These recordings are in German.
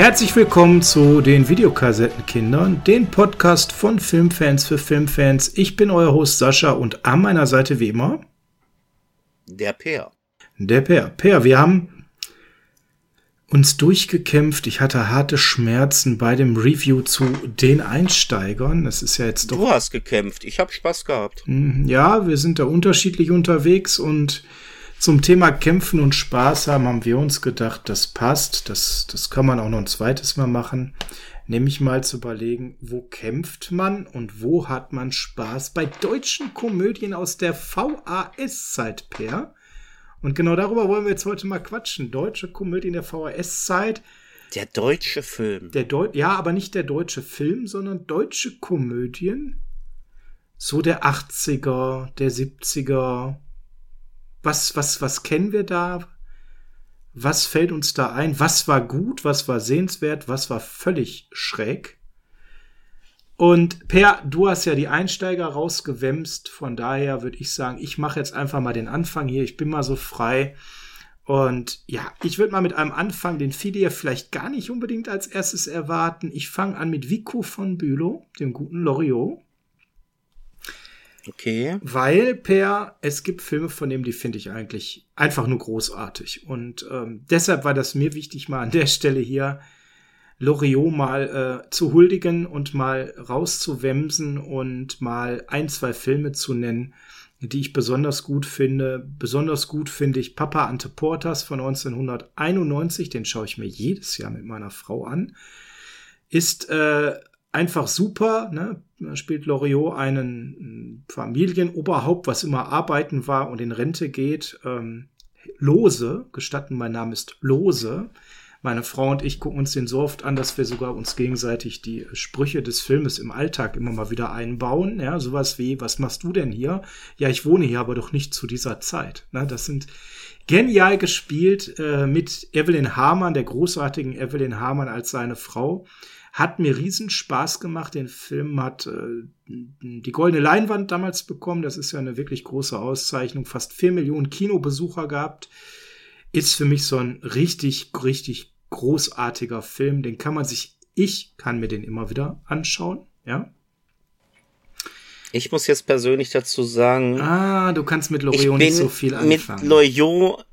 Herzlich willkommen zu den Videokassettenkindern, den Podcast von Filmfans für Filmfans. Ich bin euer Host Sascha und an meiner Seite wie immer der Peer. Der Peer. Peer, wir haben uns durchgekämpft. Ich hatte harte Schmerzen bei dem Review zu den Einsteigern. Das ist ja jetzt doch. Du hast gekämpft. Ich habe Spaß gehabt. Hm, ja, wir sind da unterschiedlich unterwegs und zum Thema Kämpfen und Spaß haben, haben wir uns gedacht, das passt. Das, das kann man auch noch ein zweites Mal machen. Nämlich mal zu überlegen, wo kämpft man und wo hat man Spaß bei deutschen Komödien aus der VAS-Zeit, Per. Und genau darüber wollen wir jetzt heute mal quatschen. Deutsche Komödien der VHS-Zeit. Der deutsche Film. Der Deu ja, aber nicht der deutsche Film, sondern deutsche Komödien. So der 80er, der 70er, was, was, was kennen wir da? Was fällt uns da ein? Was war gut? Was war sehenswert? Was war völlig schräg? Und Per, du hast ja die Einsteiger rausgewämst. Von daher würde ich sagen, ich mache jetzt einfach mal den Anfang hier. Ich bin mal so frei. Und ja, ich würde mal mit einem Anfang, den viele ja vielleicht gar nicht unbedingt als erstes erwarten. Ich fange an mit Vico von Bülow, dem guten Loriot. Okay. Weil, Per, es gibt Filme von dem, die finde ich eigentlich einfach nur großartig. Und ähm, deshalb war das mir wichtig, mal an der Stelle hier Loriot mal äh, zu huldigen und mal rauszuwemsen und mal ein, zwei Filme zu nennen, die ich besonders gut finde. Besonders gut finde ich Papa Ante Portas von 1991, den schaue ich mir jedes Jahr mit meiner Frau an. Ist äh, einfach super. Ne? Da spielt Loriot einen Familienoberhaupt, was immer arbeiten war und in Rente geht. Ähm, Lose, gestatten, mein Name ist Lose. Meine Frau und ich gucken uns den so oft an, dass wir sogar uns gegenseitig die Sprüche des Filmes im Alltag immer mal wieder einbauen. Ja, sowas wie, was machst du denn hier? Ja, ich wohne hier, aber doch nicht zu dieser Zeit. Na, das sind genial gespielt äh, mit Evelyn Hamann, der großartigen Evelyn Hamann als seine Frau. Hat mir riesen Spaß gemacht. Den Film hat äh, die goldene Leinwand damals bekommen. Das ist ja eine wirklich große Auszeichnung. Fast vier Millionen Kinobesucher gehabt. Ist für mich so ein richtig, richtig großartiger Film. Den kann man sich, ich kann mir den immer wieder anschauen. Ja. Ich muss jetzt persönlich dazu sagen. Ah, du kannst mit Loriot nicht so viel anfangen. Mit Loriot,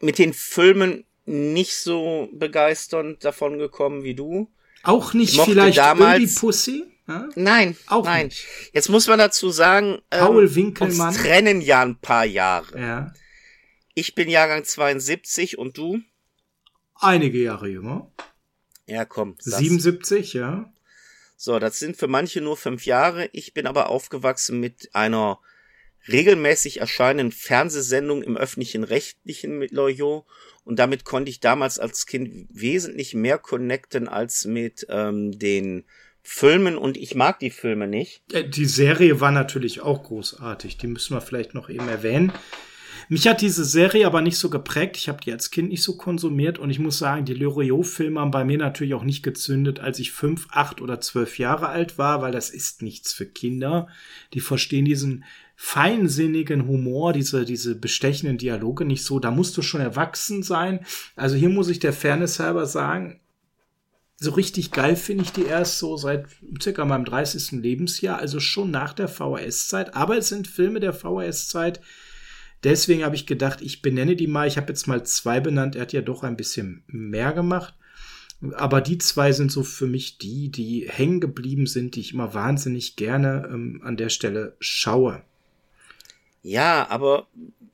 mit den Filmen nicht so begeisternd davon gekommen wie du. Auch nicht vielleicht damals, Pussy? Ja? Nein, auch nein. Nicht. Jetzt muss man dazu sagen, Paul ähm, Winkelmann. uns trennen ja ein paar Jahre. Ja. Ich bin Jahrgang 72 und du? Einige Jahre jünger. Ja, komm. 77, ja. So, das sind für manche nur fünf Jahre. Ich bin aber aufgewachsen mit einer regelmäßig erscheinenden Fernsehsendung im öffentlichen Rechtlichen mit Loyot und damit konnte ich damals als Kind wesentlich mehr connecten als mit ähm, den Filmen und ich mag die Filme nicht. Äh, die Serie war natürlich auch großartig, die müssen wir vielleicht noch eben erwähnen. Mich hat diese Serie aber nicht so geprägt. Ich habe die als Kind nicht so konsumiert und ich muss sagen, die Loriot-Filme haben bei mir natürlich auch nicht gezündet, als ich fünf, acht oder zwölf Jahre alt war, weil das ist nichts für Kinder. Die verstehen diesen feinsinnigen Humor, diese, diese bestechenden Dialoge nicht so. Da musst du schon erwachsen sein. Also hier muss ich der Fairness halber sagen, so richtig geil finde ich die erst so seit circa meinem 30. Lebensjahr, also schon nach der VHS-Zeit. Aber es sind Filme der VHS-Zeit. Deswegen habe ich gedacht, ich benenne die mal. Ich habe jetzt mal zwei benannt. Er hat ja doch ein bisschen mehr gemacht. Aber die zwei sind so für mich die, die hängen geblieben sind, die ich immer wahnsinnig gerne ähm, an der Stelle schaue. Ja, aber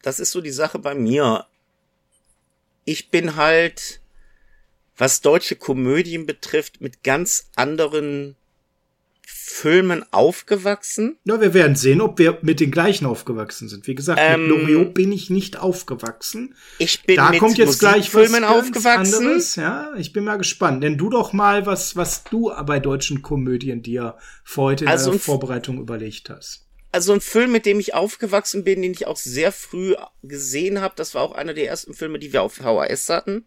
das ist so die Sache bei mir. Ich bin halt, was deutsche Komödien betrifft, mit ganz anderen Filmen aufgewachsen. Ja, wir werden sehen, ob wir mit den gleichen aufgewachsen sind. Wie gesagt, ähm, mit Loriot bin ich nicht aufgewachsen. Ich bin da mit kommt jetzt gleich Filmen aufgewachsen. Anderes, ja, ich bin mal gespannt. Nenn du doch mal, was, was du bei deutschen Komödien dir für heute in also der Vorbereitung überlegt hast also ein Film, mit dem ich aufgewachsen bin, den ich auch sehr früh gesehen habe, das war auch einer der ersten Filme, die wir auf VHS hatten.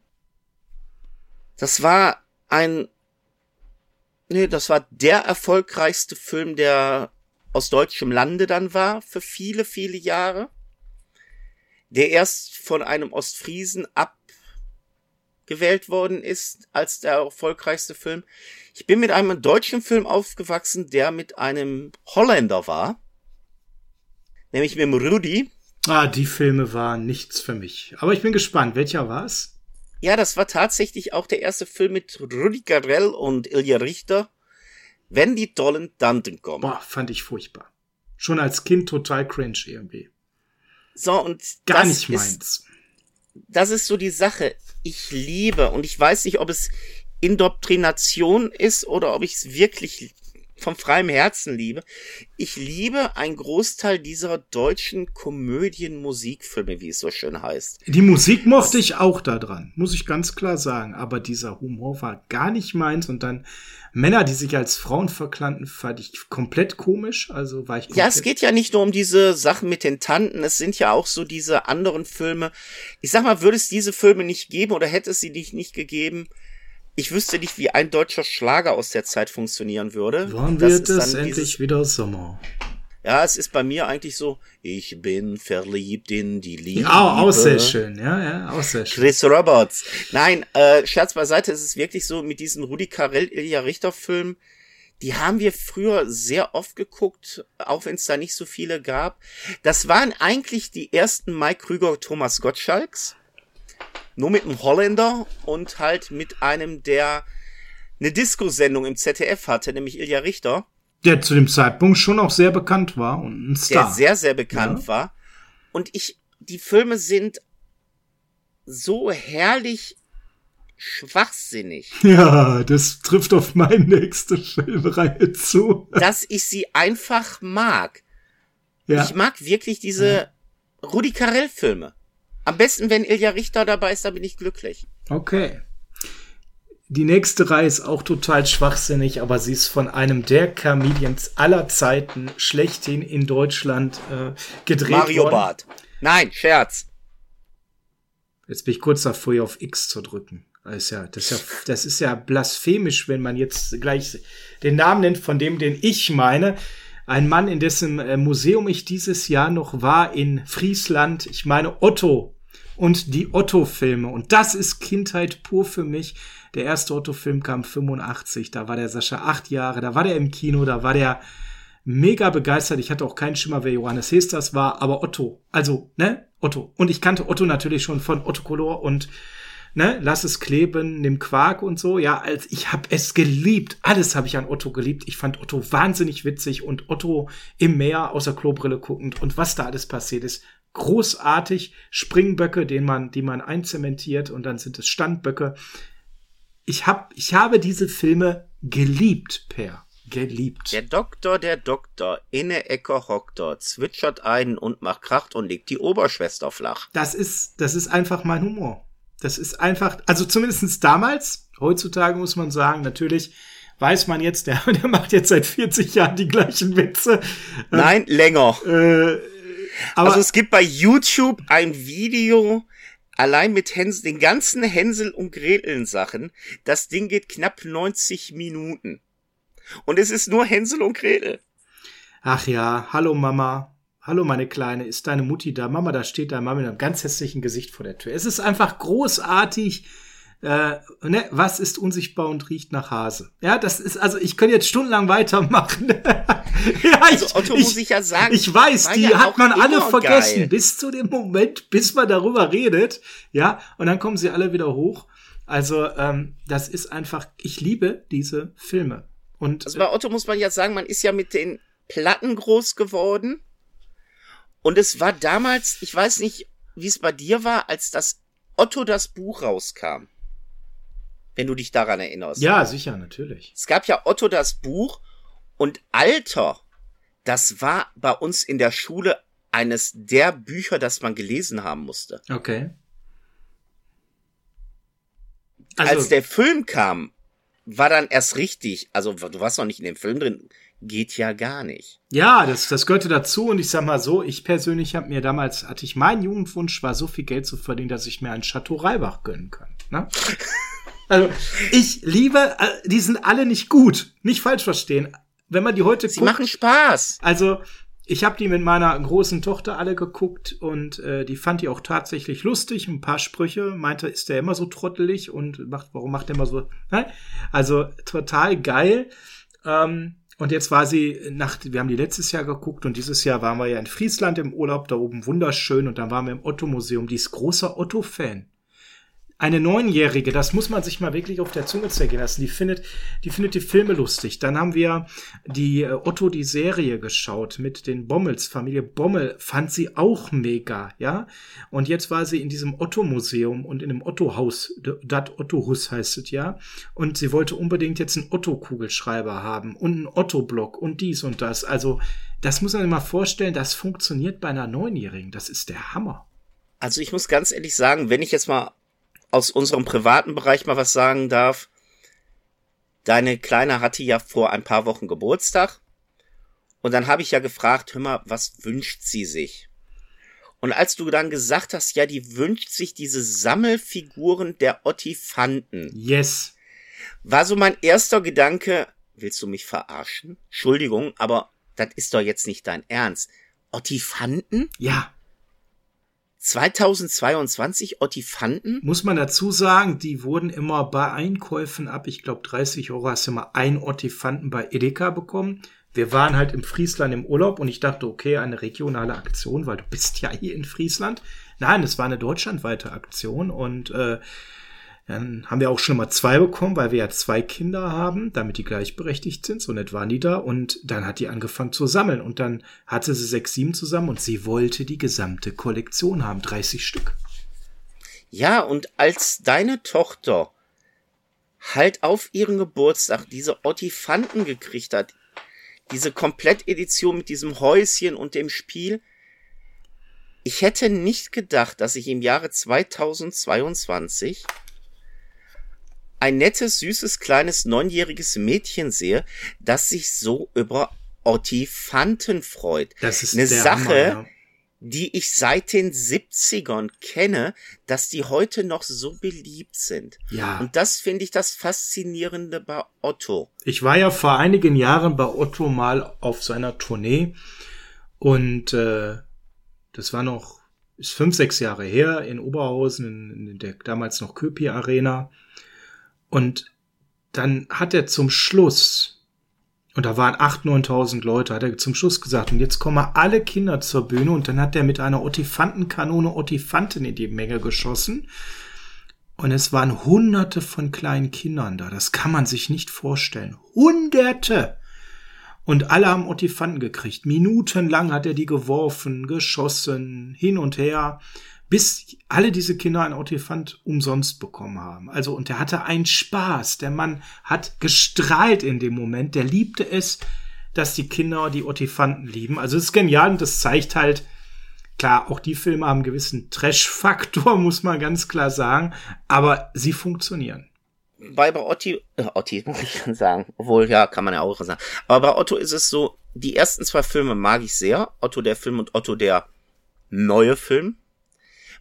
Das war ein, nee, das war der erfolgreichste Film, der aus deutschem Lande dann war, für viele, viele Jahre. Der erst von einem Ostfriesen ab gewählt worden ist als der erfolgreichste Film. Ich bin mit einem deutschen Film aufgewachsen, der mit einem Holländer war. Nämlich mit dem Rudi. Ah, die Filme waren nichts für mich. Aber ich bin gespannt, welcher war's? Ja, das war tatsächlich auch der erste Film mit Rudi Carell und Ilja Richter. Wenn die tollen Tanten kommen. Boah, fand ich furchtbar. Schon als Kind total cringe irgendwie. So, und Gar nicht meins. Ist, das ist so die Sache. Ich liebe, und ich weiß nicht, ob es Indoktrination ist oder ob ich es wirklich vom freiem Herzen liebe. Ich liebe einen Großteil dieser deutschen Komödien-Musikfilme, wie es so schön heißt. Die Musik mochte ich auch da dran, muss ich ganz klar sagen. Aber dieser Humor war gar nicht meins. Und dann Männer, die sich als Frauen verkannten, fand ich komplett komisch. Also war ich. Ja, es geht ja nicht nur um diese Sachen mit den Tanten. Es sind ja auch so diese anderen Filme. Ich sag mal, würde es diese Filme nicht geben oder hätte es sie nicht, nicht gegeben, ich wüsste nicht, wie ein deutscher Schlager aus der Zeit funktionieren würde. Wann wird es endlich dieses, wieder Sommer? Ja, es ist bei mir eigentlich so, ich bin verliebt in die Liebe. Ja, auch sehr schön, ja, ja, auch sehr schön. Chris Roberts. Nein, äh, Scherz beiseite, es ist wirklich so, mit diesen Rudi Carell, Ilja Richter Filmen, die haben wir früher sehr oft geguckt, auch wenn es da nicht so viele gab. Das waren eigentlich die ersten Mike Krüger, Thomas Gottschalks nur mit einem Holländer und halt mit einem, der eine Disco-Sendung im ZDF hatte, nämlich Ilja Richter. Der zu dem Zeitpunkt schon auch sehr bekannt war und ein Star. Der sehr, sehr bekannt ja. war. Und ich, die Filme sind so herrlich schwachsinnig. Ja, das trifft auf meine nächste Filmreihe zu. Dass ich sie einfach mag. Ja. Ich mag wirklich diese ja. Rudi Carell Filme. Am besten, wenn Ilja Richter dabei ist, da bin ich glücklich. Okay. Die nächste Reihe ist auch total schwachsinnig, aber sie ist von einem der Comedians aller Zeiten schlechthin in Deutschland äh, gedreht Mario worden. Barth. Nein, Scherz. Jetzt bin ich kurz davor, hier auf X zu drücken. Das ist, ja, das, ist ja, das ist ja blasphemisch, wenn man jetzt gleich den Namen nennt von dem, den ich meine. Ein Mann, in dessen äh, Museum ich dieses Jahr noch war in Friesland. Ich meine Otto und die Otto-Filme. Und das ist Kindheit pur für mich. Der erste Otto-Film kam 85, da war der Sascha acht Jahre, da war der im Kino, da war der mega begeistert. Ich hatte auch keinen Schimmer, wer Johannes Hesters war, aber Otto. Also, ne? Otto. Und ich kannte Otto natürlich schon von Otto Color und ne, lass es kleben, nimm Quark und so. Ja, als ich habe es geliebt. Alles habe ich an Otto geliebt. Ich fand Otto wahnsinnig witzig und Otto im Meer außer Klobrille guckend und was da alles passiert ist, großartig. Springböcke, den man, die man einzementiert und dann sind es Standböcke. Ich hab, ich habe diese Filme geliebt, Per. Geliebt. Der Doktor, der Doktor, inne Ecke hockt dort, zwitschert einen und macht Kracht und legt die Oberschwester flach. Das ist, das ist einfach mein Humor. Das ist einfach, also zumindestens damals, heutzutage muss man sagen, natürlich weiß man jetzt, der, der macht jetzt seit 40 Jahren die gleichen Witze. Nein, länger. Äh, aber also es gibt bei YouTube ein Video allein mit Hänsel, den ganzen Hänsel und Greteln Sachen. Das Ding geht knapp 90 Minuten. Und es ist nur Hänsel und Gretel. Ach ja, hallo Mama. Hallo meine Kleine, ist deine Mutti da? Mama, da steht deine Mama mit einem ganz hässlichen Gesicht vor der Tür. Es ist einfach großartig äh, ne, was ist unsichtbar und riecht nach Hase? Ja, das ist, also ich könnte jetzt stundenlang weitermachen. ja, also Otto ich, muss ich ja sagen. Ich weiß, die ja hat man alle vergessen, geil. bis zu dem Moment, bis man darüber redet. Ja, und dann kommen sie alle wieder hoch. Also, ähm, das ist einfach, ich liebe diese Filme. Und, also bei Otto muss man ja sagen, man ist ja mit den Platten groß geworden. Und es war damals, ich weiß nicht, wie es bei dir war, als das Otto das Buch rauskam wenn du dich daran erinnerst. Ja, sicher, natürlich. Es gab ja Otto das Buch und Alter, das war bei uns in der Schule eines der Bücher, das man gelesen haben musste. Okay. Also, Als der Film kam, war dann erst richtig, also du warst noch nicht in dem Film drin, geht ja gar nicht. Ja, das, das gehörte dazu und ich sag mal so, ich persönlich habe mir damals, hatte ich meinen Jugendwunsch, war so viel Geld zu verdienen, dass ich mir ein Chateau Reibach gönnen kann. Ne? Also, ich liebe, äh, die sind alle nicht gut. Nicht falsch verstehen. Wenn man die heute Sie guckt, machen Spaß. Also, ich habe die mit meiner großen Tochter alle geguckt und äh, die fand die auch tatsächlich lustig. Ein paar Sprüche meinte, ist der immer so trottelig und macht, warum macht der immer so? Nein? Also total geil. Ähm, und jetzt war sie nach, wir haben die letztes Jahr geguckt und dieses Jahr waren wir ja in Friesland im Urlaub, da oben wunderschön und dann waren wir im Otto-Museum. Die ist großer Otto-Fan eine Neunjährige, das muss man sich mal wirklich auf der Zunge zergehen lassen. Die findet, die findet die Filme lustig. Dann haben wir die äh, Otto die Serie geschaut mit den Bommels. Familie Bommel fand sie auch mega, ja. Und jetzt war sie in diesem Otto Museum und in dem Otto Haus, dat Otto Hus heißt es ja. Und sie wollte unbedingt jetzt einen Otto Kugelschreiber haben und einen Otto Block und dies und das. Also, das muss man sich mal vorstellen, das funktioniert bei einer Neunjährigen. Das ist der Hammer. Also ich muss ganz ehrlich sagen, wenn ich jetzt mal aus unserem privaten Bereich mal was sagen darf. Deine Kleine hatte ja vor ein paar Wochen Geburtstag. Und dann habe ich ja gefragt, hör mal, was wünscht sie sich? Und als du dann gesagt hast, ja, die wünscht sich diese Sammelfiguren der Ottifanten. Yes. War so mein erster Gedanke, willst du mich verarschen? Entschuldigung, aber das ist doch jetzt nicht dein Ernst. Ottifanten? Ja. 2022 Ottifanten? Muss man dazu sagen, die wurden immer bei Einkäufen ab, ich glaube 30 Euro hast du immer ein Ottifanten bei Edeka bekommen. Wir waren halt im Friesland im Urlaub und ich dachte, okay, eine regionale Aktion, weil du bist ja hier in Friesland. Nein, es war eine deutschlandweite Aktion und äh, dann haben wir auch schon mal zwei bekommen, weil wir ja zwei Kinder haben, damit die gleichberechtigt sind. So nett waren die da. Und dann hat die angefangen zu sammeln. Und dann hatte sie sechs, sieben zusammen und sie wollte die gesamte Kollektion haben. 30 Stück. Ja, und als deine Tochter halt auf ihren Geburtstag diese Ottifanten gekriegt hat, diese Komplettedition mit diesem Häuschen und dem Spiel, ich hätte nicht gedacht, dass ich im Jahre 2022 ein nettes, süßes, kleines, neunjähriges Mädchen sehe, das sich so über Ottifanten freut. Das ist eine Sache, Hammer, ja. die ich seit den 70ern kenne, dass die heute noch so beliebt sind. Ja. Und das finde ich das Faszinierende bei Otto. Ich war ja vor einigen Jahren bei Otto mal auf seiner Tournee und äh, das war noch ist fünf, sechs Jahre her in Oberhausen in, in der damals noch Köpi Arena. Und dann hat er zum Schluss, und da waren 8.000, 9.000 Leute, hat er zum Schluss gesagt, und jetzt kommen alle Kinder zur Bühne, und dann hat er mit einer Ottifantenkanone Ottifanten in die Menge geschossen. Und es waren hunderte von kleinen Kindern da. Das kann man sich nicht vorstellen. Hunderte! Und alle haben Ottifanten gekriegt. Minutenlang hat er die geworfen, geschossen, hin und her bis alle diese Kinder ein Ottifant umsonst bekommen haben. Also, und der hatte einen Spaß. Der Mann hat gestrahlt in dem Moment. Der liebte es, dass die Kinder die Ottifanten lieben. Also, es ist genial und das zeigt halt, klar, auch die Filme haben einen gewissen Trash-Faktor, muss man ganz klar sagen, aber sie funktionieren. Bei, bei Otti, äh, Otti muss ich schon sagen, obwohl, ja, kann man ja auch sagen. Aber bei Otto ist es so, die ersten zwei Filme mag ich sehr. Otto der Film und Otto der neue Film.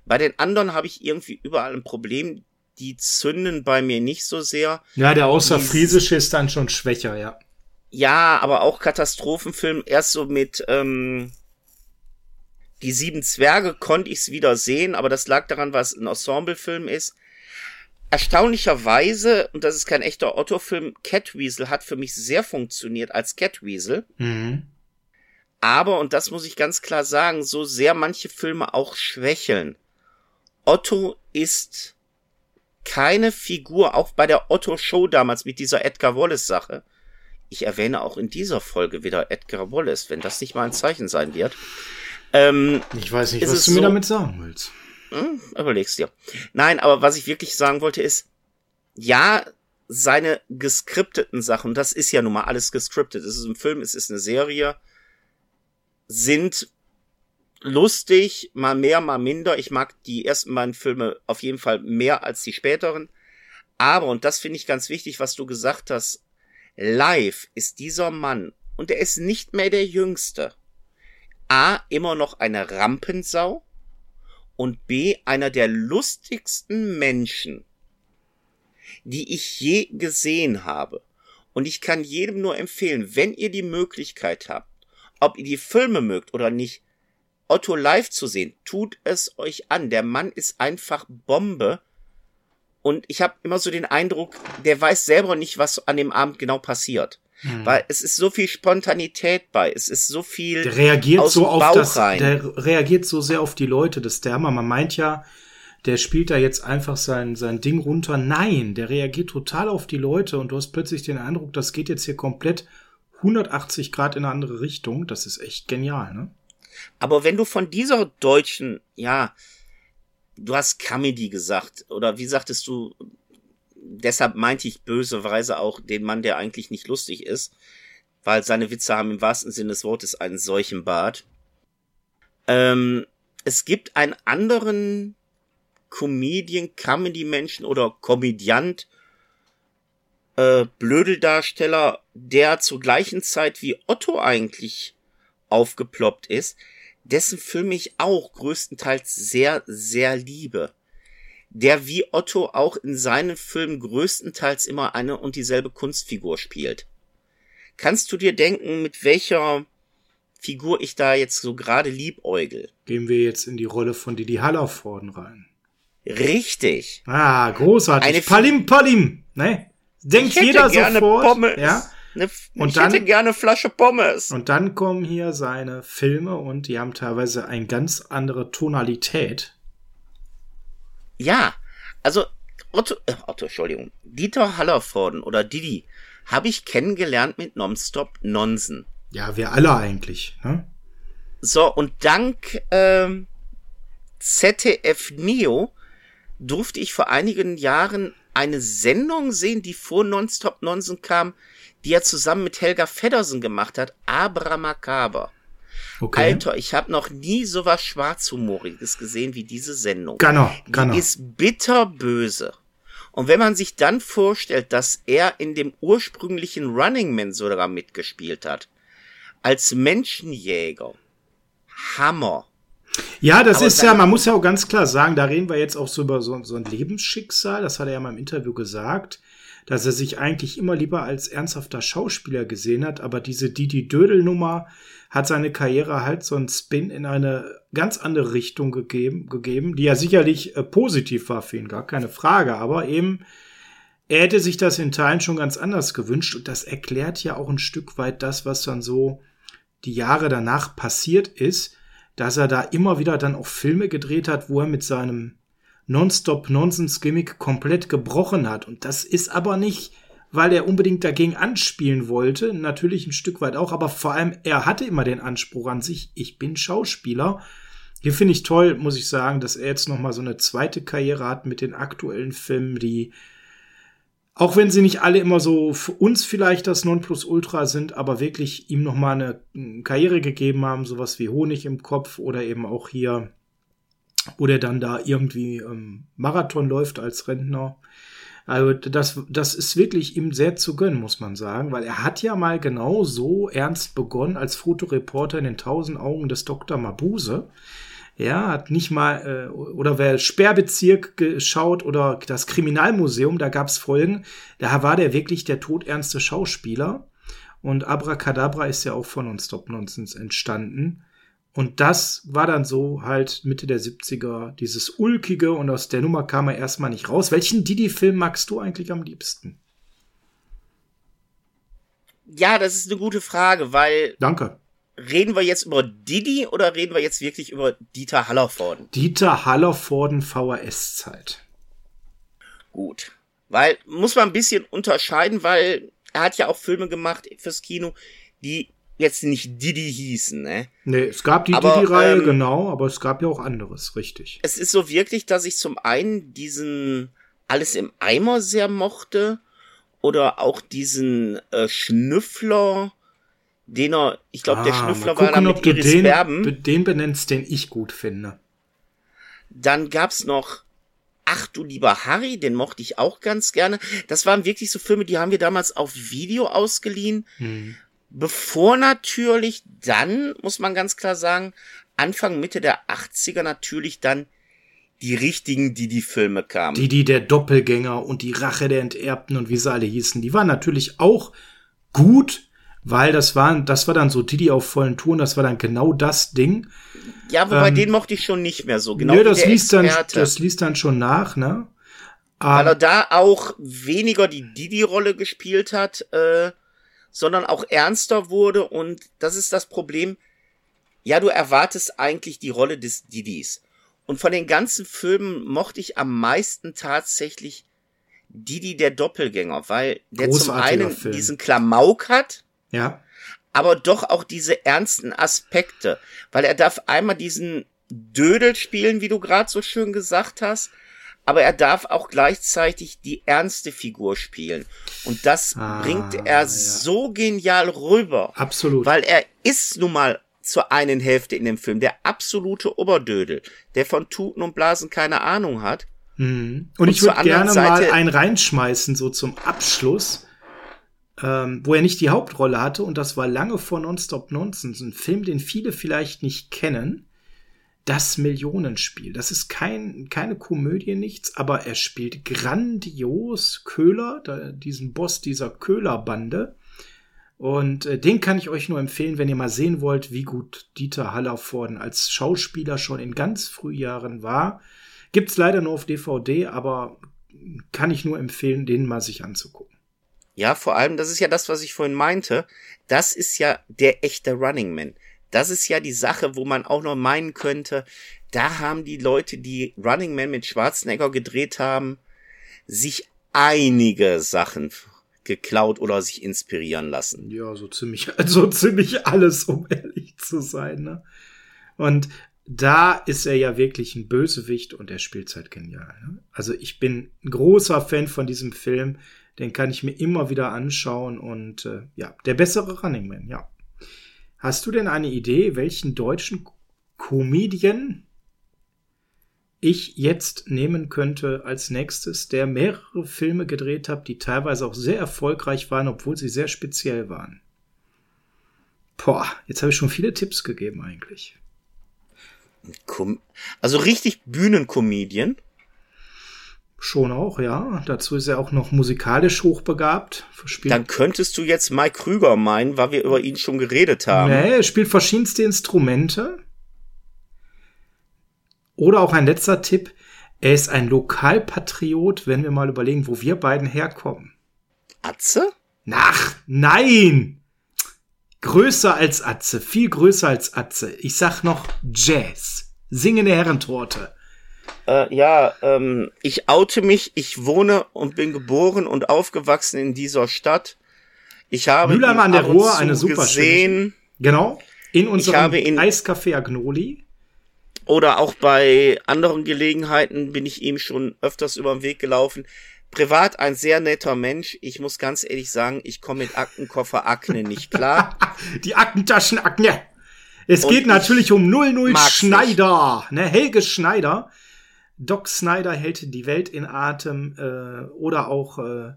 Bei den anderen habe ich irgendwie überall ein Problem. Die zünden bei mir nicht so sehr. Ja, der Außerfriesische ist dann schon schwächer, ja. Ja, aber auch Katastrophenfilm. Erst so mit ähm, die sieben Zwerge konnte ich es wieder sehen, aber das lag daran, was ein Ensemblefilm ist. Erstaunlicherweise, und das ist kein echter Otto-Film, Catweasel hat für mich sehr funktioniert als Catweasel. Mhm. Aber, und das muss ich ganz klar sagen, so sehr manche Filme auch schwächeln. Otto ist keine Figur, auch bei der Otto Show damals mit dieser Edgar Wallace Sache. Ich erwähne auch in dieser Folge wieder Edgar Wallace, wenn das nicht mal ein Zeichen sein wird. Ähm, ich weiß nicht, was du mir so, damit sagen willst. Hm, überlegst dir. Nein, aber was ich wirklich sagen wollte ist, ja, seine geskripteten Sachen, das ist ja nun mal alles geskriptet. Es ist ein Film, es ist eine Serie, sind lustig, mal mehr, mal minder. Ich mag die ersten beiden Filme auf jeden Fall mehr als die späteren. Aber, und das finde ich ganz wichtig, was du gesagt hast, live ist dieser Mann, und er ist nicht mehr der Jüngste, A, immer noch eine Rampensau und B, einer der lustigsten Menschen, die ich je gesehen habe. Und ich kann jedem nur empfehlen, wenn ihr die Möglichkeit habt, ob ihr die Filme mögt oder nicht, Otto live zu sehen, tut es euch an. Der Mann ist einfach Bombe. Und ich habe immer so den Eindruck, der weiß selber nicht, was an dem Abend genau passiert. Hm. Weil es ist so viel Spontanität bei, es ist so viel. Der reagiert so auf Bauch das, rein. der reagiert so sehr auf die Leute, das der Hammer. Man meint ja, der spielt da jetzt einfach sein, sein Ding runter. Nein, der reagiert total auf die Leute und du hast plötzlich den Eindruck, das geht jetzt hier komplett 180 Grad in eine andere Richtung. Das ist echt genial, ne? Aber wenn du von dieser deutschen, ja, du hast Comedy gesagt, oder wie sagtest du, deshalb meinte ich böseweise auch den Mann, der eigentlich nicht lustig ist, weil seine Witze haben im wahrsten Sinne des Wortes einen solchen Bart. Ähm, es gibt einen anderen Comedian, Comedy-Menschen oder Komödiant, äh, Blödeldarsteller, der zur gleichen Zeit wie Otto eigentlich aufgeploppt ist, dessen Film ich auch größtenteils sehr, sehr liebe. Der wie Otto auch in seinen Filmen größtenteils immer eine und dieselbe Kunstfigur spielt. Kannst du dir denken, mit welcher Figur ich da jetzt so gerade liebäugel? Gehen wir jetzt in die Rolle von Didi Hallervorden rein. Richtig. Ah, großartig. Eine Palim Palim, ne? Denkt jeder sofort. Pommes. Ja. Ne, und ich dann, hätte gerne Flasche Pommes. Und dann kommen hier seine Filme und die haben teilweise eine ganz andere Tonalität. Ja, also Otto, äh, Otto, Entschuldigung, Dieter Hallervorden oder Didi habe ich kennengelernt mit Nonstop Nonsen. Ja, wir alle eigentlich. Ne? So, und dank ähm, ZDF Neo durfte ich vor einigen Jahren eine Sendung sehen, die vor Nonstop Nonsen kam, die er zusammen mit Helga Feddersen gemacht hat, Abra Macaber. Okay. Alter, ich habe noch nie so was Schwarzhumoriges gesehen wie diese Sendung. Genau, genau. Die ist bitterböse. Und wenn man sich dann vorstellt, dass er in dem ursprünglichen Running Man sogar mitgespielt hat, als Menschenjäger, Hammer. Ja, das Aber ist ja, man muss ja auch ganz klar sagen, da reden wir jetzt auch so über so, so ein Lebensschicksal, das hat er ja mal im Interview gesagt dass er sich eigentlich immer lieber als ernsthafter Schauspieler gesehen hat, aber diese Didi Dödel-Nummer hat seine Karriere halt so einen Spin in eine ganz andere Richtung gegeben, gegeben die ja sicherlich äh, positiv war für ihn, gar keine Frage, aber eben er hätte sich das in Teilen schon ganz anders gewünscht und das erklärt ja auch ein Stück weit das, was dann so die Jahre danach passiert ist, dass er da immer wieder dann auch Filme gedreht hat, wo er mit seinem Nonstop-Nonsense-Gimmick komplett gebrochen hat. Und das ist aber nicht, weil er unbedingt dagegen anspielen wollte, natürlich ein Stück weit auch, aber vor allem er hatte immer den Anspruch an sich, ich bin Schauspieler. Hier finde ich toll, muss ich sagen, dass er jetzt noch mal so eine zweite Karriere hat mit den aktuellen Filmen, die auch wenn sie nicht alle immer so für uns vielleicht das Nonplusultra sind, aber wirklich ihm noch mal eine Karriere gegeben haben, sowas wie Honig im Kopf oder eben auch hier wo der dann da irgendwie ähm, Marathon läuft als Rentner. Also das, das ist wirklich ihm sehr zu gönnen, muss man sagen, weil er hat ja mal genau so ernst begonnen als Fotoreporter in den tausend Augen des Dr. Mabuse. Ja, hat nicht mal, äh, oder wer Sperrbezirk geschaut oder das Kriminalmuseum, da gab's Folgen, da war der wirklich der todernste Schauspieler. Und Abracadabra ist ja auch von uns Stop Nonsense entstanden. Und das war dann so halt Mitte der 70er, dieses Ulkige und aus der Nummer kam er erstmal nicht raus. Welchen Didi-Film magst du eigentlich am liebsten? Ja, das ist eine gute Frage, weil. Danke. Reden wir jetzt über Didi oder reden wir jetzt wirklich über Dieter Hallervorden? Dieter Hallervorden VHS-Zeit. Gut. Weil, muss man ein bisschen unterscheiden, weil er hat ja auch Filme gemacht fürs Kino, die jetzt nicht Didi hießen, ne? Nee, es gab die Didi-Reihe, ähm, genau, aber es gab ja auch anderes, richtig. Es ist so wirklich, dass ich zum einen diesen Alles im Eimer sehr mochte oder auch diesen äh, Schnüffler, den er, ich glaube, ah, der Schnüffler gucken, war da mit Iris den, Berben. Den benennst, den ich gut finde. Dann gab's noch Ach du lieber Harry, den mochte ich auch ganz gerne. Das waren wirklich so Filme, die haben wir damals auf Video ausgeliehen. Hm. Bevor natürlich dann, muss man ganz klar sagen, Anfang, Mitte der 80er natürlich dann die richtigen Didi-Filme kamen. Didi der Doppelgänger und die Rache der Enterbten und wie sie alle hießen, die waren natürlich auch gut, weil das war, das war dann so Didi auf vollen Touren, das war dann genau das Ding. Ja, wobei ähm, den mochte ich schon nicht mehr so. Genau. Nö, das liest dann, das liest dann schon nach, ne? Weil er da auch weniger die Didi-Rolle gespielt hat, äh, sondern auch ernster wurde und das ist das Problem. Ja, du erwartest eigentlich die Rolle des Didis. Und von den ganzen Filmen mochte ich am meisten tatsächlich Didi der Doppelgänger, weil der zum einen Film. diesen Klamauk hat. Ja. Aber doch auch diese ernsten Aspekte, weil er darf einmal diesen Dödel spielen, wie du gerade so schön gesagt hast, aber er darf auch gleichzeitig die ernste Figur spielen. Und das ah, bringt er ja. so genial rüber. Absolut. Weil er ist nun mal zur einen Hälfte in dem Film der absolute Oberdödel, der von Tuten und Blasen keine Ahnung hat. Mhm. Und, und, ich würde gerne Seite mal einen reinschmeißen, so zum Abschluss, ähm, wo er nicht die Hauptrolle hatte, und das war lange vor Nonstop Nonsense, ein Film, den viele vielleicht nicht kennen. Das Millionenspiel. Das ist kein, keine Komödie, nichts, aber er spielt grandios Köhler, da, diesen Boss dieser Köhlerbande. Und äh, den kann ich euch nur empfehlen, wenn ihr mal sehen wollt, wie gut Dieter Hallervorden als Schauspieler schon in ganz Frühjahren war. Gibt's leider nur auf DVD, aber kann ich nur empfehlen, den mal sich anzugucken. Ja, vor allem, das ist ja das, was ich vorhin meinte. Das ist ja der echte Running Man. Das ist ja die Sache, wo man auch noch meinen könnte, da haben die Leute, die Running Man mit Schwarzenegger gedreht haben, sich einige Sachen geklaut oder sich inspirieren lassen. Ja, so ziemlich, so ziemlich alles, um ehrlich zu sein. Ne? Und da ist er ja wirklich ein Bösewicht und er spielt halt genial. Ne? Also ich bin ein großer Fan von diesem Film. Den kann ich mir immer wieder anschauen und äh, ja, der bessere Running Man, ja. Hast du denn eine Idee, welchen deutschen Comedian ich jetzt nehmen könnte als nächstes, der mehrere Filme gedreht hat, die teilweise auch sehr erfolgreich waren, obwohl sie sehr speziell waren. Boah, jetzt habe ich schon viele Tipps gegeben eigentlich. Also richtig Bühnenkomedien? Schon auch, ja. Dazu ist er auch noch musikalisch hochbegabt. Spielt Dann könntest du jetzt Mike Krüger meinen, weil wir über ihn schon geredet haben. Nee, er spielt verschiedenste Instrumente. Oder auch ein letzter Tipp, er ist ein Lokalpatriot, wenn wir mal überlegen, wo wir beiden herkommen. Atze? Ach, nein! Größer als Atze, viel größer als Atze. Ich sag noch Jazz. Singende Herrentorte. Äh, ja, ähm, ich oute mich. Ich wohne und bin geboren und aufgewachsen in dieser Stadt. Ich habe Mülheim an der Ruhr, eine super gesehen. Genau. In unserem Eiscafé Agnoli oder auch bei anderen Gelegenheiten bin ich ihm schon öfters über den Weg gelaufen. Privat ein sehr netter Mensch. Ich muss ganz ehrlich sagen, ich komme mit Aktenkoffer Akne nicht klar. Die Aktentaschen Akne. Es Und geht natürlich um 00 Schneider, ne, Helge Schneider. Doc Snyder hält die Welt in Atem äh, oder auch äh,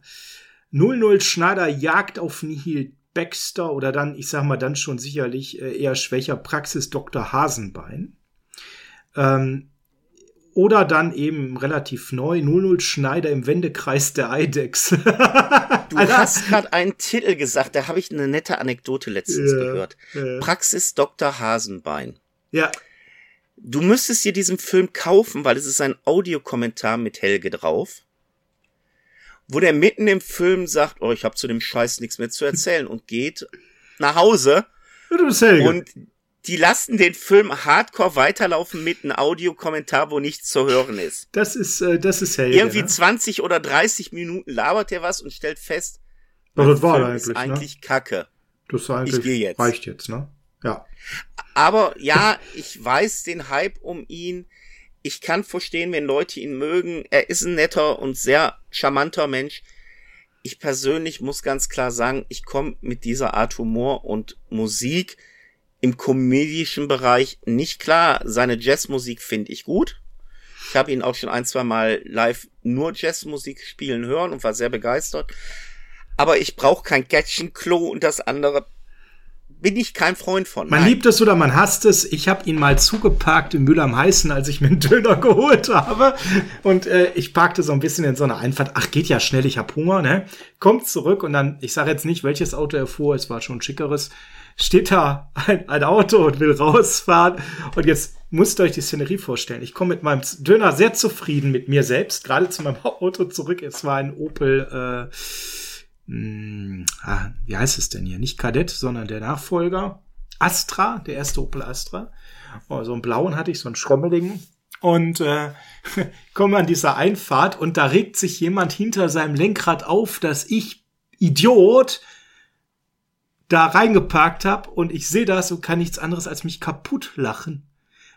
00 Schneider jagt auf Nihil Baxter oder dann, ich sag mal, dann schon sicherlich äh, eher schwächer Praxis Dr. Hasenbein. Ähm, oder dann eben relativ neu 00 Schneider im Wendekreis der Eidex. du hast gerade einen Titel gesagt, da habe ich eine nette Anekdote letztens ja, gehört. Ja. Praxis Dr. Hasenbein. Ja. Du müsstest dir diesen Film kaufen, weil es ist ein Audiokommentar mit Helge drauf, wo der mitten im Film sagt, oh, ich habe zu dem Scheiß nichts mehr zu erzählen und geht nach Hause. Du bist Helge. Und die lassen den Film hardcore weiterlaufen mit einem Audiokommentar, wo nichts zu hören ist. Das ist, äh, das ist Helge, Irgendwie ne? 20 oder 30 Minuten labert er was und stellt fest, ja, das war Film eigentlich, ist eigentlich ne? Kacke. Das ist eigentlich, ich gehe jetzt. reicht jetzt, ne? Ja. Aber ja, ich weiß den Hype um ihn. Ich kann verstehen, wenn Leute ihn mögen. Er ist ein netter und sehr charmanter Mensch. Ich persönlich muss ganz klar sagen, ich komme mit dieser Art Humor und Musik im komödischen Bereich nicht klar. Seine Jazzmusik finde ich gut. Ich habe ihn auch schon ein, zwei Mal live nur Jazzmusik spielen hören und war sehr begeistert. Aber ich brauche kein Klo und das andere bin ich kein Freund von. Man Nein. liebt es oder man hasst es. Ich habe ihn mal zugeparkt in Müller am Heißen, als ich mir einen Döner geholt habe. Und äh, ich parkte so ein bisschen in so einer Einfahrt. Ach, geht ja schnell, ich hab Hunger, ne? Kommt zurück und dann, ich sage jetzt nicht, welches Auto er fuhr, es war schon ein schickeres. Steht da ein, ein Auto und will rausfahren. Und jetzt musst ihr euch die Szenerie vorstellen. Ich komme mit meinem Döner sehr zufrieden mit mir selbst, gerade zu meinem Auto zurück. Es war ein Opel, äh, mh, ah, wie heißt es denn hier? Nicht Kadett, sondern der Nachfolger. Astra, der erste Opel Astra. Oh, so einen blauen hatte ich, so einen schrommeligen. Und äh, komme an dieser Einfahrt und da regt sich jemand hinter seinem Lenkrad auf, dass ich, Idiot, da reingeparkt habe und ich sehe das und kann nichts anderes als mich kaputt lachen.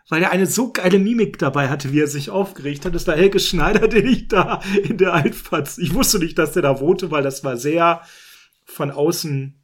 Weil er eine so geile Mimik dabei hatte, wie er sich aufgeregt hat. Das war Helge Schneider, den ich da in der Einfahrt. Ich wusste nicht, dass der da wohnte, weil das war sehr von außen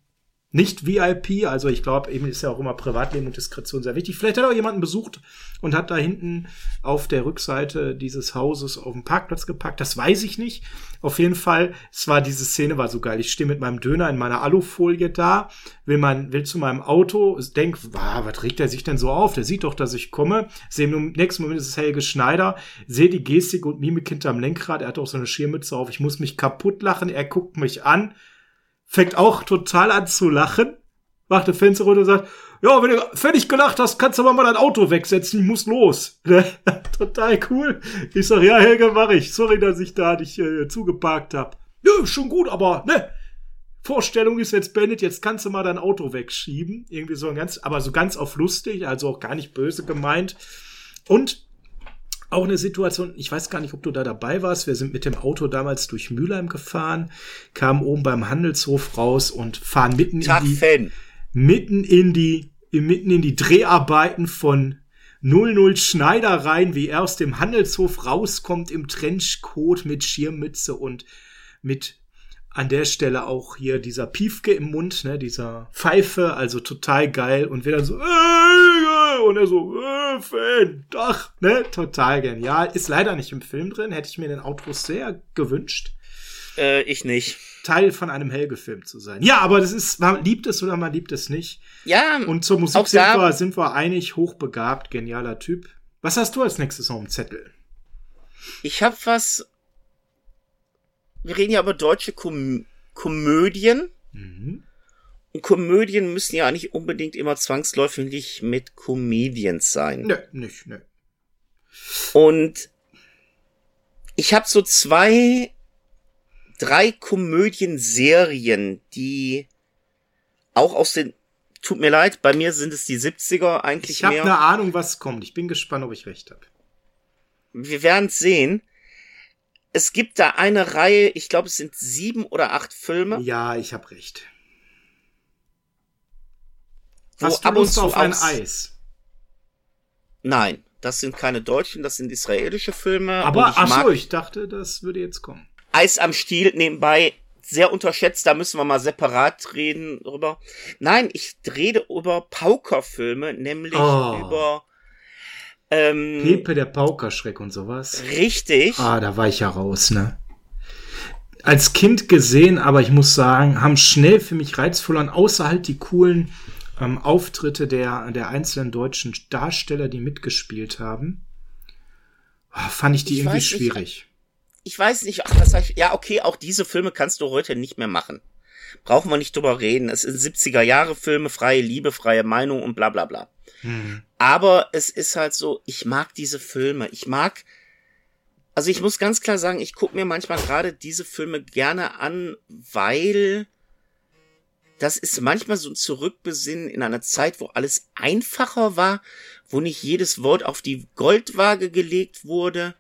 nicht VIP, also ich glaube, eben ist ja auch immer Privatleben und Diskretion sehr wichtig. Vielleicht hat er auch jemanden besucht und hat da hinten auf der Rückseite dieses Hauses auf dem Parkplatz gepackt. Das weiß ich nicht. Auf jeden Fall, es war diese Szene war so geil. Ich stehe mit meinem Döner in meiner Alufolie da, will mein will zu meinem Auto, denk, was regt er sich denn so auf? Der sieht doch, dass ich komme. Sehe im nächsten Moment ist es Helge Schneider, sehe die Gestik und Mimik hinterm Lenkrad. Er hat auch so eine Schirmmütze auf. Ich muss mich kaputt lachen. Er guckt mich an fängt auch total an zu lachen, macht das Fenster runter und sagt, ja, wenn du fertig gelacht hast, kannst du aber mal dein Auto wegsetzen, ich muss los. total cool. Ich sag, ja, Helge, mach ich. Sorry, dass ich da dich äh, zugeparkt hab. Nö, schon gut, aber ne, Vorstellung ist jetzt beendet, jetzt kannst du mal dein Auto wegschieben. Irgendwie so ein ganz, aber so ganz auf lustig, also auch gar nicht böse gemeint. Und auch eine Situation, ich weiß gar nicht, ob du da dabei warst. Wir sind mit dem Auto damals durch Mülheim gefahren, kamen oben beim Handelshof raus und fahren mitten Tag in die, Fan. mitten in die, mitten in die Dreharbeiten von 00 Schneider rein, wie er aus dem Handelshof rauskommt im Trenchcoat mit Schirmmütze und mit an der Stelle auch hier dieser Piefke im Mund, ne, dieser Pfeife, also total geil und dann so, äh, und er so, äh, Fan, Dach, ne, total genial. Ist leider nicht im Film drin, hätte ich mir den Autos sehr gewünscht. Äh, ich nicht. Teil von einem Helge-Film zu sein. Ja, aber das ist, man liebt es oder man liebt es nicht. Ja, Und zur Musik sind wir, sind wir einig, hochbegabt, genialer Typ. Was hast du als nächstes auf dem Zettel? ich hab was. Wir reden ja über deutsche Kom Komödien. Mhm. Und Komödien müssen ja nicht unbedingt immer zwangsläufig mit Comedians sein. Nö, nicht, nö. Und ich habe so zwei, drei Komödienserien, die auch aus den, tut mir leid, bei mir sind es die 70er eigentlich Ich habe eine Ahnung, was kommt. Ich bin gespannt, ob ich recht habe. Wir werden sehen. Es gibt da eine Reihe, ich glaube, es sind sieben oder acht Filme, Ja, ich habe recht. Hast du ab und Lust zu auf ein Eis? Nein, das sind keine deutschen, das sind israelische Filme. Aber, ich ach so, ich dachte, das würde jetzt kommen. Eis am Stiel nebenbei sehr unterschätzt, da müssen wir mal separat reden drüber. Nein, ich rede über Paukerfilme, nämlich Oh. über ähm, Pepe der Paukerschreck und sowas. richtig. Ah, da war ich ja raus, ne? Als Kind gesehen, aber ich muss sagen, haben schnell für mich reizvoll an, außer halt die coolen ähm, Auftritte der, der einzelnen deutschen Darsteller, die mitgespielt haben. Ah, fand ich die Ich irgendwie schwierig. Ich weiß nicht, ach, das heißt, ja, okay, auch diese Filme kannst du heute nicht mehr machen. Brauchen wir nicht drüber reden. Es sind 70er Jahre Filme, freie Liebe, freie Meinung und bla bla bla. Hm. Aber es ist halt so, ich mag diese Filme. Ich mag, also ich muss ganz klar sagen, ich gucke mir manchmal gerade diese Filme gerne an, weil das ist manchmal so ein Zurückbesinnen in einer Zeit, wo alles einfacher war, wo nicht jedes Wort auf die Goldwaage gelegt wurde.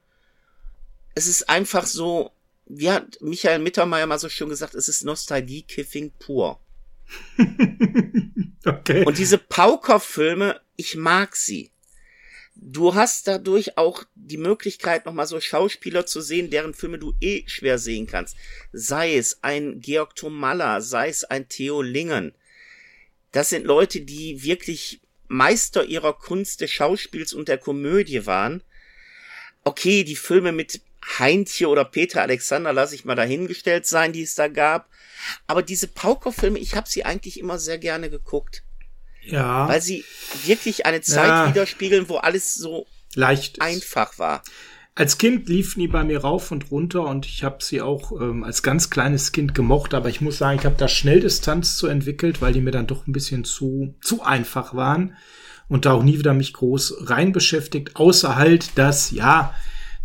Es ist einfach so, wie hat Michael Mittermeier mal so schön gesagt, es ist Nostalgie-Kiffing pur. okay. Und diese Pauker-Filme, ich mag sie. Du hast dadurch auch die Möglichkeit, nochmal so Schauspieler zu sehen, deren Filme du eh schwer sehen kannst. Sei es ein Georg Tomalla, sei es ein Theo Lingen. Das sind Leute, die wirklich Meister ihrer Kunst des Schauspiels und der Komödie waren. Okay, die Filme mit Heintje oder Peter Alexander lasse ich mal dahingestellt sein, die es da gab. Aber diese Pauker-Filme, ich habe sie eigentlich immer sehr gerne geguckt. Ja. Weil sie wirklich eine Zeit Ja. widerspiegeln, wo alles so Leicht. ist. einfach war. Als Kind liefen die bei mir rauf und runter und ich habe sie auch ähm, als ganz kleines Kind gemocht, aber ich muss sagen, ich habe da schnell Distanz zu entwickelt, weil die mir dann doch ein bisschen zu, zu einfach waren und da auch nie wieder mich groß rein beschäftigt, außer halt, dass, ja,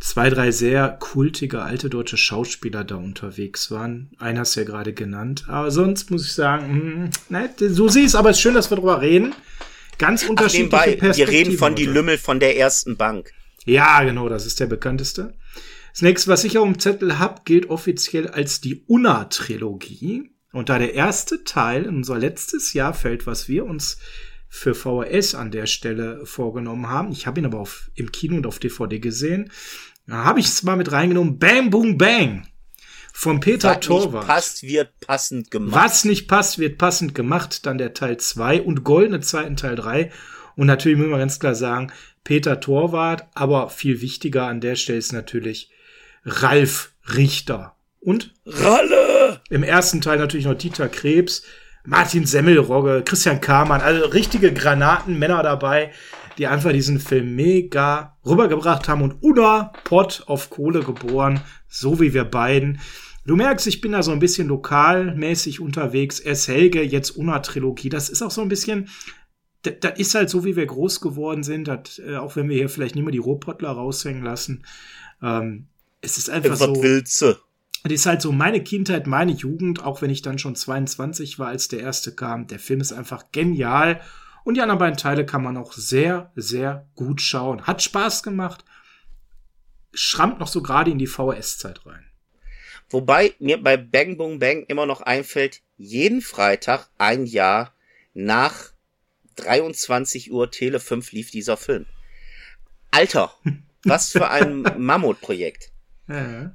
zwei, drei sehr kultige alte deutsche Schauspieler da unterwegs waren. Einer hast du ja gerade genannt. Aber sonst muss ich sagen, mh, ne, so siehst es, aber es ist schön, dass wir drüber reden. Ganz Ach, unterschiedliche nebenbei, wir Perspektiven. reden von die. Lümmel von der ersten Bank. Ja, genau, das ist der bekannteste. Das nächste, was ich auf dem Zettel hab, gilt offiziell als die Unna-Trilogie. Und da der erste Teil in unser letztes Jahr fällt, was wir uns für VHS an der Stelle vorgenommen haben, ich habe ihn aber auf, im Kino und auf DVD gesehen, da habe ich es mal mit reingenommen, Bang Boom Bang von Peter Was nicht Torwart. passt, wird passend gemacht. Was nicht passt, wird passend gemacht. Dann der Teil 2 und Goldene Zeiten Teil 3. Und natürlich müssen wir ganz klar sagen, Peter Torwart, aber viel wichtiger an der Stelle ist natürlich Ralf Richter. Und Ralle! im ersten Teil natürlich noch Dieter Krebs, Martin Semmelrogge, Christian Kamann, also richtige Granatenmänner dabei, die einfach diesen Film mega rübergebracht haben und Una Pott auf Kohle geboren, so wie wir beiden. Du merkst, ich bin da so ein bisschen lokalmäßig unterwegs. S. Helge, jetzt Una-Trilogie. Das ist auch so ein bisschen, das, ist halt so, wie wir groß geworden sind. Das, äh, auch wenn wir hier vielleicht nicht mehr die Rohpottler raushängen lassen. Ähm, es ist einfach so. Das ist halt so meine Kindheit, meine Jugend, auch wenn ich dann schon 22 war, als der erste kam. Der Film ist einfach genial. Und die anderen beiden Teile kann man auch sehr, sehr gut schauen. Hat Spaß gemacht. Schrammt noch so gerade in die VHS-Zeit rein. Wobei mir bei Bang Boom Bang immer noch einfällt, jeden Freitag ein Jahr nach 23 Uhr Tele 5 lief dieser Film. Alter, was für ein Mammutprojekt. Ja.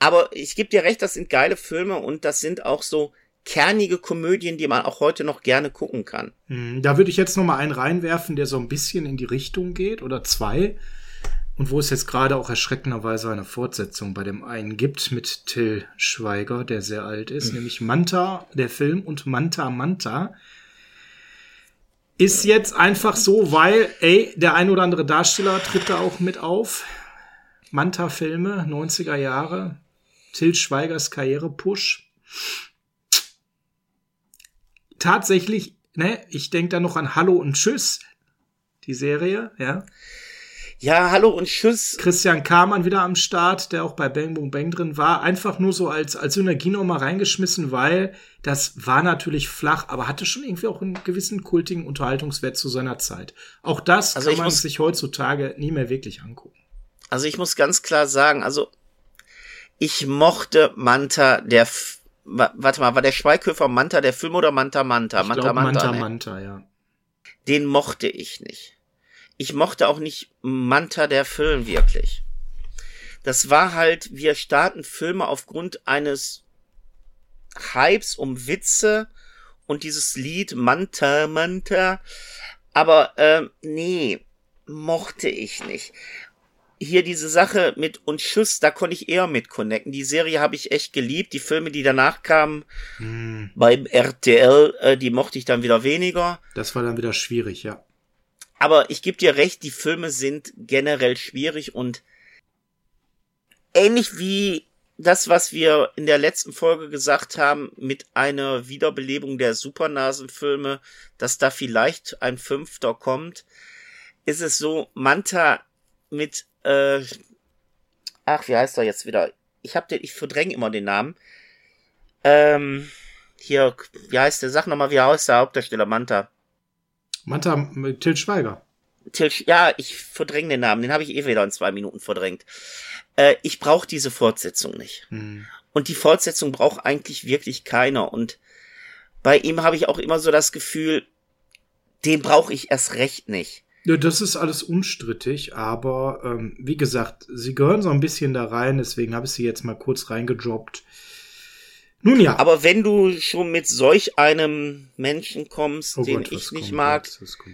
Aber ich gebe dir recht, das sind geile Filme und das sind auch so kernige Komödien, die man auch heute noch gerne gucken kann. Hm, Da würde ich jetzt noch mal einen reinwerfen, der so ein bisschen in die Richtung geht oder zwei. Und wo es jetzt gerade auch erschreckenderweise eine Fortsetzung bei dem einen gibt mit Till Schweiger, der sehr alt ist, nämlich Manta, der Film und Manta Manta. Ist jetzt einfach so, weil, ey, der ein oder andere Darsteller tritt da auch mit auf. Manta-Filme, 90er Jahre. Till Schweigers Karriere-Push. Tatsächlich, ne, ich denke da noch an Hallo und Tschüss, die Serie, ja. Ja, hallo und tschüss. Christian Kamann wieder am Start, der auch bei Bang Boom Bang drin war. Einfach nur so als, als Synergie noch mal reingeschmissen, weil das war natürlich flach, aber hatte schon irgendwie auch einen gewissen kultigen Unterhaltungswert zu seiner Zeit. Auch das Also kann man muss- sich heutzutage nie mehr wirklich angucken. Also ich muss ganz klar sagen, also ich mochte Manta, der, F warte mal, war der Schweighöfer Manta der Film oder Manta Manta? Ich Manta glaub, Manta, ne? Manta, ja. Den mochte ich nicht. Ich mochte auch nicht Manta der Film wirklich. Das war halt, wir starten Filme aufgrund eines Hypes um Witze und dieses Lied Manta, Manta. Aber ähm, nee, mochte ich nicht. Hier diese Sache mit und Tschüss, da konnte ich eher mit connecten. Die Serie habe ich echt geliebt. Die Filme, die danach kamen Hm, beim RTL, äh, die mochte ich dann wieder weniger. das war dann wieder schwierig, ja. Aber ich gebe dir recht, die Filme sind generell schwierig und ähnlich wie das, was wir in der letzten Folge gesagt haben, mit einer Wiederbelebung der Supernasenfilme, dass da vielleicht ein fünfter kommt, ist es so, Manta mit, äh, ach, wie heißt er jetzt wieder? Ich hab den, ich verdränge immer den Namen. Ähm, hier, wie heißt der? Sag nochmal, wie heißt der Hauptdarsteller Manta? Manta mit Till Schweiger. Sch- ja, ich verdränge den Namen, den habe ich eh wieder in zwei Minuten verdrängt. Äh, ich brauche diese Fortsetzung nicht. Hm. Und die Fortsetzung braucht eigentlich wirklich keiner. Und bei ihm habe ich auch immer so das Gefühl, den brauche ich erst recht nicht. Ja, das ist alles unstrittig, aber ähm, wie gesagt, sie gehören so ein bisschen da rein, deswegen habe ich sie jetzt mal kurz reingedroppt. Nun ja. Aber wenn du schon mit solch einem Menschen kommst, Oh den Gott, ich nicht mag,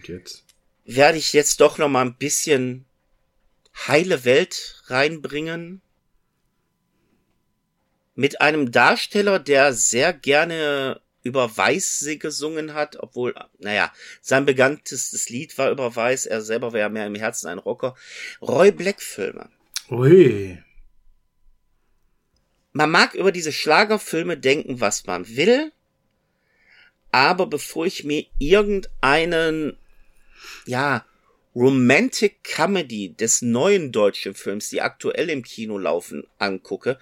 jetzt? werde ich jetzt doch noch mal ein bisschen heile Welt reinbringen. Mit einem Darsteller, der sehr gerne über Weiß gesungen hat, obwohl, naja, sein bekanntestes Lied war über Weiß, er selber wäre mehr im Herzen ein Rocker. Roy Black Filme. Ui. Man mag über diese Schlagerfilme denken, was man will, aber bevor ich mir irgendeinen, ja, Romantic Comedy des neuen deutschen Films, die aktuell im Kino laufen, angucke,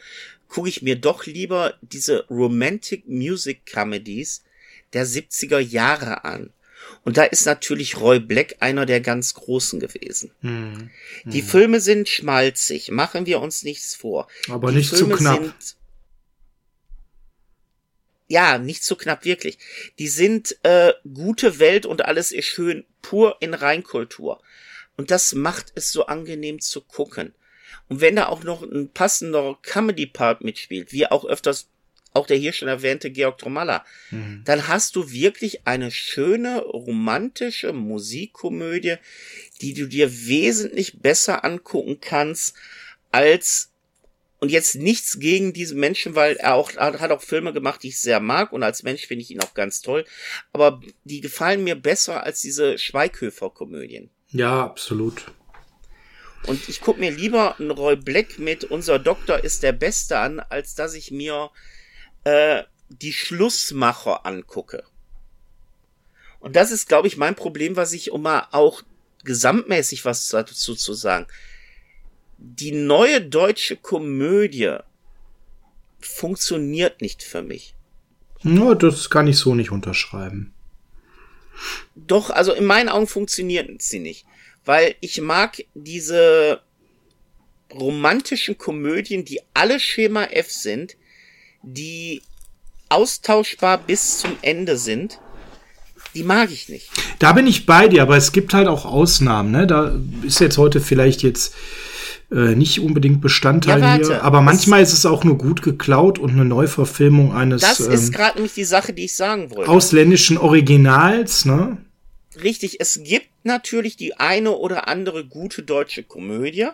gucke ich mir doch lieber diese Romantic Music Comedies der 70er Jahre an. Und da ist natürlich Roy Black einer der ganz großen gewesen. Hm. Hm. Die Filme sind schmalzig, machen wir uns nichts vor. Aber Die nicht Filme zu knapp. Sind, ja, nicht so knapp wirklich. Die sind äh, gute Welt und alles ist schön pur in Reinkultur. Und das macht es so angenehm zu gucken. Und wenn da auch noch ein passender Comedy-Part mitspielt, wie auch öfters auch der hier schon erwähnte Georg Tromalla, mhm. dann hast du wirklich eine schöne, romantische Musikkomödie, die du dir wesentlich besser angucken kannst als und jetzt nichts gegen diese Menschen, weil er auch hat auch Filme gemacht, die ich sehr mag und als Mensch finde ich ihn auch ganz toll, aber die gefallen mir besser als diese Schweighöfer Komödien. Ja, absolut. Und ich gucke mir lieber einen Roy Black mit Unser Doktor ist der Beste an, als dass ich mir äh, die Schlussmacher angucke. Und das ist, glaube ich, mein Problem, was ich, um mal auch gesamtmäßig was dazu zu sagen. Die neue deutsche Komödie funktioniert nicht für mich. Ja, das kann ich so nicht unterschreiben. Doch, also in meinen Augen funktioniert sie nicht weil ich mag diese romantischen Komödien, die alle Schema F sind, die austauschbar bis zum Ende sind. Die mag ich nicht. Da bin ich bei dir, aber es gibt halt auch Ausnahmen. Ne? Da ist jetzt heute vielleicht jetzt äh, nicht unbedingt Bestandteil ja, hier, aber manchmal ist es auch nur gut geklaut und eine Neuverfilmung eines. Das ähm, ist gerade nämlich die Sache, die ich sagen wollte. Ausländischen Originals, ne? Richtig, es gibt natürlich die eine oder andere gute deutsche Komödie,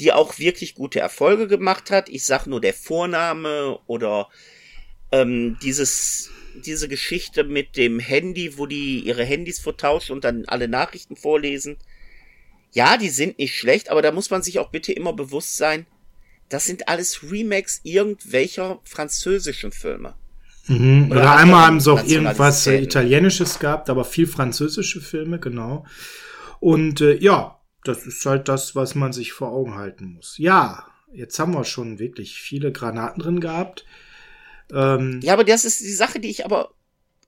die auch wirklich gute Erfolge gemacht hat. Ich sag nur der Vorname oder ähm, dieses diese Geschichte mit dem Handy, wo die ihre Handys vertauschen und dann alle Nachrichten vorlesen. Ja, die sind nicht schlecht, aber da muss man sich auch bitte immer bewusst sein, das sind alles Remakes irgendwelcher französischen Filme. Mhm. Oder, Oder einmal haben sie auch irgendwas äh, Italienisches gehabt, aber viel französische Filme, genau. Und äh, ja, das ist halt das, was man sich vor Augen halten muss. Ja, jetzt haben wir schon wirklich viele Granaten drin gehabt. Ähm, ja, aber das ist die Sache, die ich aber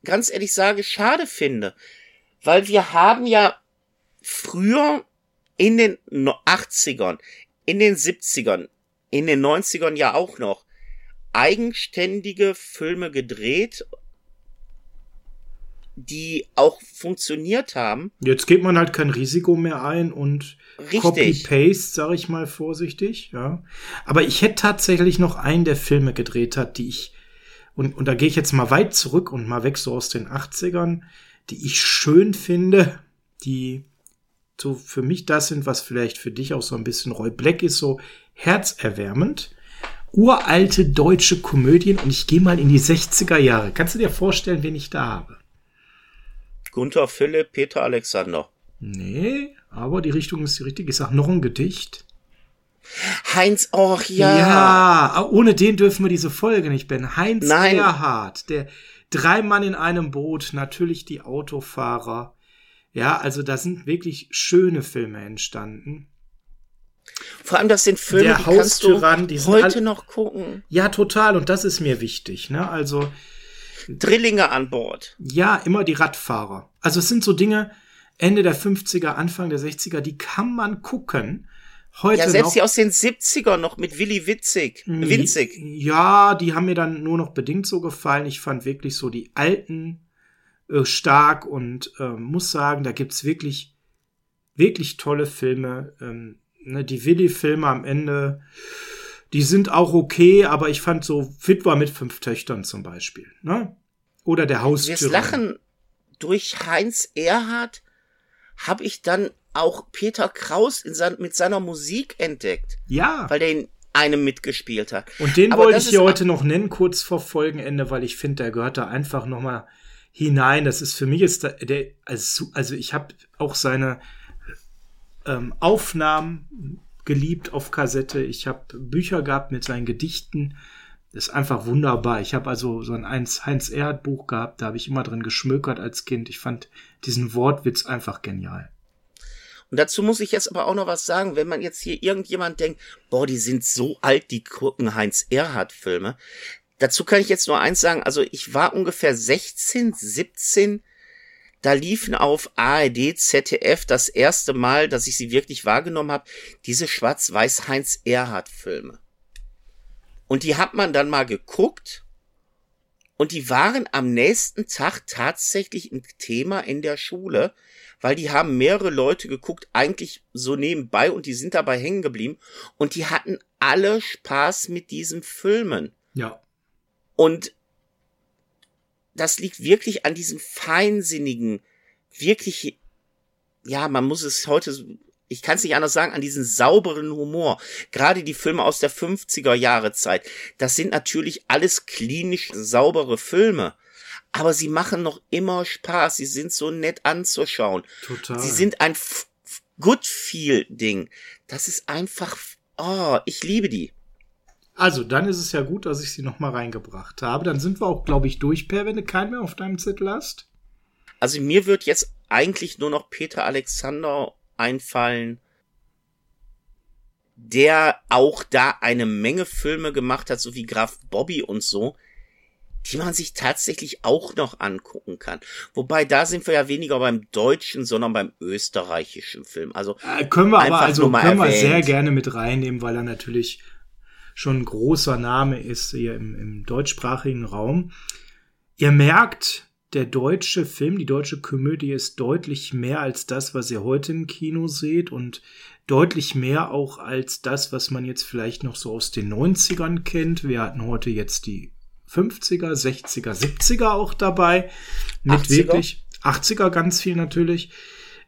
ganz ehrlich sage, schade finde. Weil wir haben ja früher in den 80ern, in den 70ern, in den 90ern ja auch noch eigenständige Filme gedreht, die auch funktioniert haben. Jetzt geht man halt kein Risiko mehr ein und Copy-Paste, sag ich mal vorsichtig, ja. Aber ich hätte tatsächlich noch einen, der Filme gedreht hat, die ich, und, und da gehe ich jetzt mal weit zurück und mal weg so aus den 80ern, die ich schön finde, die so für mich das sind, was vielleicht für dich auch so ein bisschen Roy Black ist, so herzerwärmend uralte deutsche Komödien und ich gehe mal in die 60er Jahre. Kannst du dir vorstellen, wen ich da habe? Gunther Philipp, Peter Alexander. Nee, aber die Richtung ist die richtige. Ich sag noch ein Gedicht. Heinz, oh ja. Ja, ohne den dürfen wir diese Folge nicht beenden. Heinz Nein. Erhardt, der drei Mann in einem Boot, natürlich die Autofahrer. Ja, also da sind wirklich schöne Filme entstanden. Vor allem, das sind Filme, der die Haustyrann, kannst du heute noch gucken. Ja, total. Und das ist mir wichtig. Ne? Also Drillinge an Bord. Ja, immer die Radfahrer. Also es sind so Dinge, Ende der 50er, Anfang der 60er, die kann man gucken. Heute ja, selbst noch, die aus den 70er noch mit Willy Witzig. Winzig. Ja, die haben mir dann nur noch bedingt so gefallen. Ich fand wirklich so die alten äh, stark und äh, muss sagen, da gibt's wirklich, wirklich tolle Filme. Ähm, ne, die Willi-Filme am Ende, die sind auch okay, aber ich fand so Fit war mit fünf Töchtern zum Beispiel, ne? Oder der Haustür. Wir lachen durch Heinz Erhardt habe ich dann auch Peter Kraus in sein, mit seiner Musik entdeckt. Ja. Weil der in einem mitgespielt hat. Und den Aber wollte ich hier heute noch nennen, kurz vor Folgenende, weil ich finde, der gehört da einfach noch mal hinein. Das ist für mich ist der, der also, also ich habe auch seine ähm, Aufnahmen geliebt auf Kassette. Ich habe Bücher gehabt mit seinen Gedichten. Das ist einfach wunderbar. Ich habe also so ein Heinz Erhardt Buch gehabt, da habe ich immer drin geschmökert als Kind. Ich fand diesen Wortwitz einfach genial. Und dazu muss ich jetzt aber auch noch was sagen, wenn man jetzt hier irgendjemand denkt, boah, die sind so alt, die gucken Heinz Erhardt Filme. Dazu kann ich jetzt nur eins sagen, also ich war ungefähr 16, 17, da liefen auf ARD, ZDF das erste Mal, dass ich sie wirklich wahrgenommen habe, diese schwarz-weiß Heinz Erhardt Filme. Und die hat man dann mal geguckt und die waren am nächsten Tag tatsächlich ein Thema in der Schule, weil die haben mehrere Leute geguckt, eigentlich so nebenbei und die sind dabei hängen geblieben und die hatten alle Spaß mit diesen Filmen. Ja. Und das liegt wirklich an diesem feinsinnigen, wirklich, ja, man muss es heute, ich kann es nicht anders sagen, an diesen sauberen Humor. Gerade die Filme aus der 50er Jahre Zeit, das sind natürlich alles klinisch saubere Filme. Aber sie machen noch immer Spaß. Sie sind so nett anzuschauen. Total. Sie sind ein Good Feel Ding. Das ist einfach, oh, ich liebe die. Also, dann ist es ja gut, dass ich sie noch mal reingebracht habe. Dann sind wir auch, glaube ich, durch, Per, wenn du keinen mehr auf deinem Zettel hast. Also, mir wird jetzt eigentlich nur noch Peter Alexander einfallen, der auch da eine Menge Filme gemacht hat, so wie Graf Bobby und so, die man sich tatsächlich auch noch angucken kann. Wobei da sind wir ja weniger beim deutschen, sondern beim österreichischen Film. Also äh, können wir aber also können wir sehr gerne mit reinnehmen, weil er natürlich schon ein großer Name ist hier im, im deutschsprachigen Raum. Ihr merkt, der deutsche Film, die deutsche Komödie ist deutlich mehr als das, was ihr heute im Kino seht und deutlich mehr auch als das, was man jetzt vielleicht noch so aus den 90ern kennt. Wir hatten heute jetzt die 50er, 60er, 70er auch dabei. Mit 80er? wirklich 80er ganz viel natürlich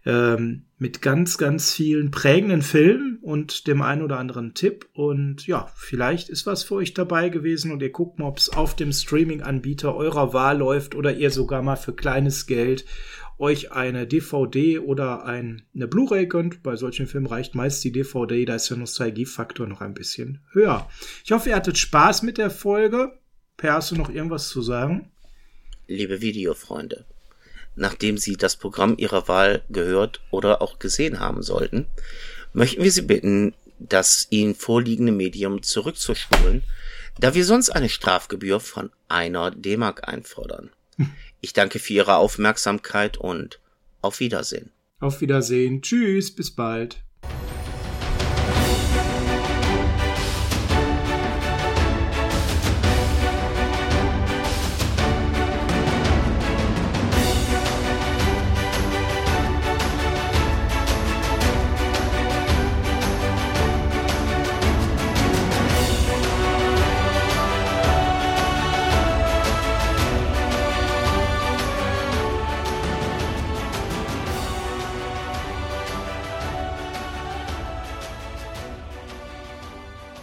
ähm, mit ganz, ganz vielen prägenden Filmen und dem einen oder anderen Tipp. Und ja, vielleicht ist was für euch dabei gewesen und ihr guckt mal, ob es auf dem Streaming-Anbieter eurer Wahl läuft oder ihr sogar mal für kleines Geld euch eine DVD oder ein, eine Blu-ray gönnt. Bei solchen Filmen reicht meist die DVD, da ist der Nostalgiefaktor noch ein bisschen höher. Ich hoffe, ihr hattet Spaß mit der Folge. Per, hast du noch irgendwas zu sagen? Liebe Videofreunde, nachdem Sie das Programm Ihrer Wahl gehört oder auch gesehen haben sollten, möchten wir Sie bitten, das Ihnen vorliegende Medium zurückzuspulen, da wir sonst eine Strafgebühr von einer D-Mark einfordern. Ich danke für Ihre Aufmerksamkeit und auf Wiedersehen. Auf Wiedersehen. Tschüss, bis bald.